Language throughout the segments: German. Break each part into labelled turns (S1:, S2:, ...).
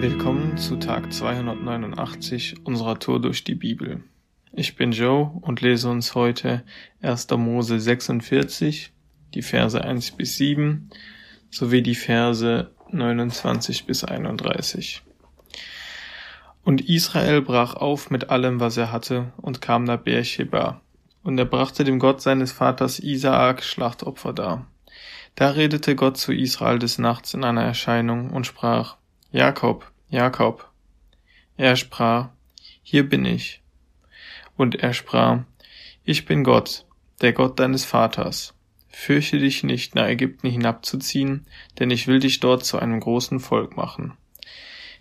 S1: Willkommen zu Tag 289 unserer Tour durch die Bibel. Ich bin Joe und lese uns heute 1. Mose 46, die Verse 1 bis 7 sowie die Verse 29 bis 31. Und Israel brach auf mit allem, was er hatte, und kam nach Beersheba. Und er brachte dem Gott seines Vaters Isaak Schlachtopfer dar. Da redete Gott zu Israel des Nachts in einer Erscheinung und sprach, Jakob, Jakob. Er sprach, Hier bin ich. Und er sprach, Ich bin Gott, der Gott deines Vaters. Fürchte dich nicht, nach Ägypten hinabzuziehen, denn ich will dich dort zu einem großen Volk machen.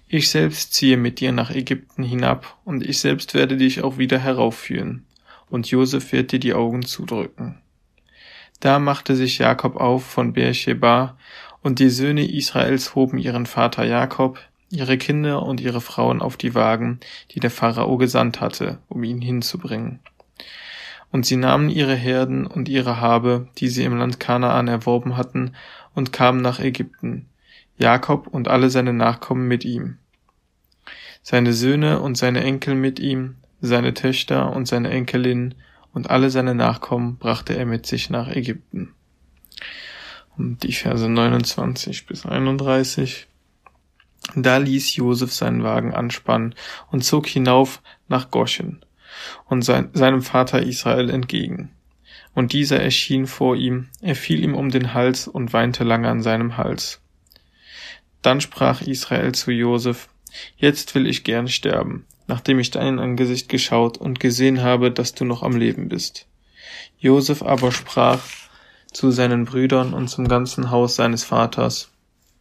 S1: Ich selbst ziehe mit dir nach Ägypten hinab, und ich selbst werde dich auch wieder heraufführen, und Josef wird dir die Augen zudrücken. Da machte sich Jakob auf von Beersheba, und die Söhne Israels hoben ihren Vater Jakob, ihre Kinder und ihre Frauen auf die Wagen, die der Pharao gesandt hatte, um ihn hinzubringen. Und sie nahmen ihre Herden und ihre Habe, die sie im Land Kanaan erworben hatten, und kamen nach Ägypten, Jakob und alle seine Nachkommen mit ihm. Seine Söhne und seine Enkel mit ihm, seine Töchter und seine Enkelin und alle seine Nachkommen brachte er mit sich nach Ägypten. Und die Verse 29 bis 31. Da ließ Josef seinen Wagen anspannen und zog hinauf nach Goshen und sein, seinem Vater Israel entgegen. Und dieser erschien vor ihm, er fiel ihm um den Hals und weinte lange an seinem Hals. Dann sprach Israel zu Josef, Jetzt will ich gern sterben, nachdem ich dein Angesicht geschaut und gesehen habe, dass du noch am Leben bist. Josef aber sprach zu seinen Brüdern und zum ganzen Haus seines Vaters,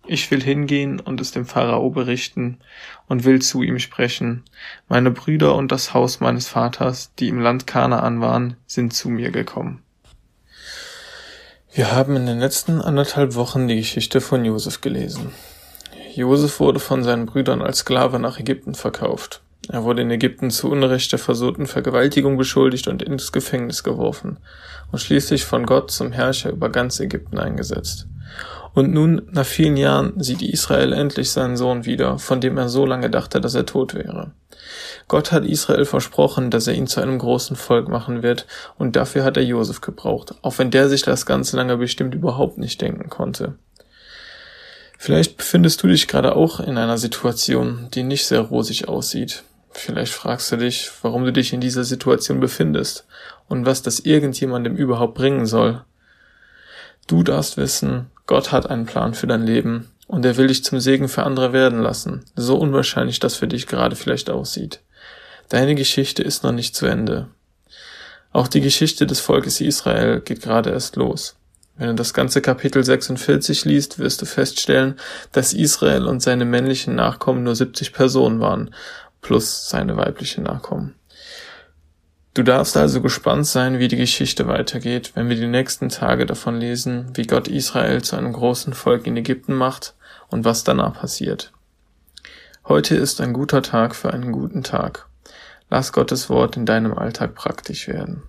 S1: ich will hingehen und es dem Pharao berichten und will zu ihm sprechen. Meine Brüder und das Haus meines Vaters, die im Land Kanaan waren, sind zu mir gekommen. Wir haben in den letzten anderthalb Wochen die Geschichte von Josef gelesen. Josef wurde von seinen Brüdern als Sklave nach Ägypten verkauft. Er wurde in Ägypten zu Unrecht der versuchten Vergewaltigung beschuldigt und ins Gefängnis geworfen und schließlich von Gott zum Herrscher über ganz Ägypten eingesetzt. Und nun, nach vielen Jahren, sieht Israel endlich seinen Sohn wieder, von dem er so lange dachte, dass er tot wäre. Gott hat Israel versprochen, dass er ihn zu einem großen Volk machen wird, und dafür hat er Josef gebraucht, auch wenn der sich das ganz lange bestimmt überhaupt nicht denken konnte. Vielleicht befindest du dich gerade auch in einer Situation, die nicht sehr rosig aussieht. Vielleicht fragst du dich, warum du dich in dieser Situation befindest und was das irgendjemandem überhaupt bringen soll. Du darfst wissen, Gott hat einen Plan für dein Leben und er will dich zum Segen für andere werden lassen, so unwahrscheinlich das für dich gerade vielleicht aussieht. Deine Geschichte ist noch nicht zu Ende. Auch die Geschichte des Volkes Israel geht gerade erst los. Wenn du das ganze Kapitel 46 liest, wirst du feststellen, dass Israel und seine männlichen Nachkommen nur 70 Personen waren, plus seine weiblichen Nachkommen. Du darfst also gespannt sein, wie die Geschichte weitergeht, wenn wir die nächsten Tage davon lesen, wie Gott Israel zu einem großen Volk in Ägypten macht und was danach passiert. Heute ist ein guter Tag für einen guten Tag. Lass Gottes Wort in deinem Alltag praktisch werden.